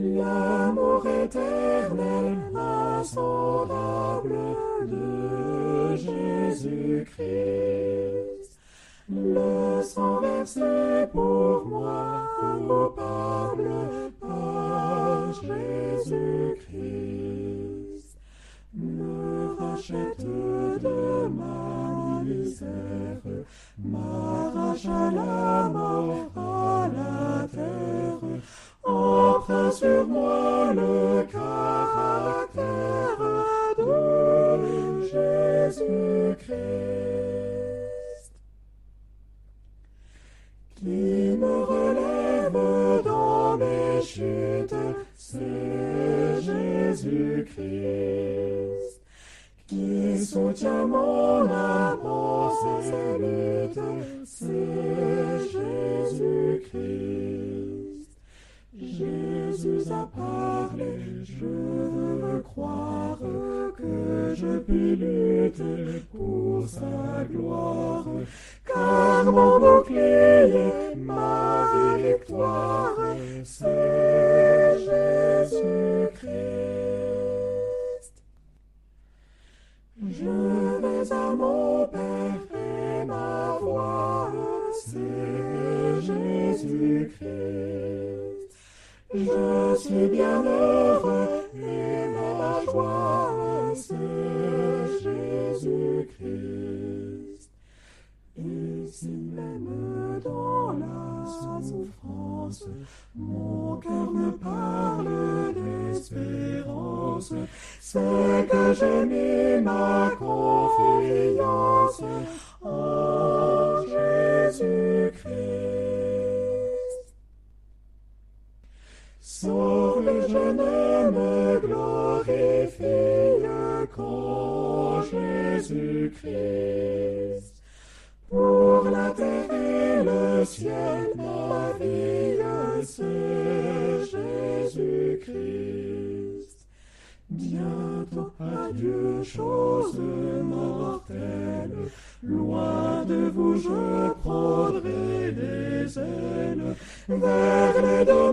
L'amour éternel, insondable de Jésus-Christ. Le sang versé pour moi, coupable par Jésus-Christ, me rachète de ma misère, m'arrache à la sur moi le caractère de Jésus-Christ, qui me relève dans mes chutes, c'est Jésus-Christ, qui soutient mon lutte, c'est Jésus a parlé, je veux croire que je puis lutter pour sa gloire, car mon bouclier, ma victoire, c'est Jésus-Christ. Je vais à mon Père et ma voix, c'est Jésus-Christ. Je suis bien heureux et ma joie, c'est Jésus-Christ. Si même dans la souffrance, mon cœur me parle d'espérance, c'est que j'ai mis ma confiance en Sauve, je ne me glorifie qu'en Jésus-Christ. Pour la terre et le ciel, ma vie, c'est Jésus-Christ. Bientôt, adieu, chose mortelle, loin de vous je prendrai des ailes vers les deux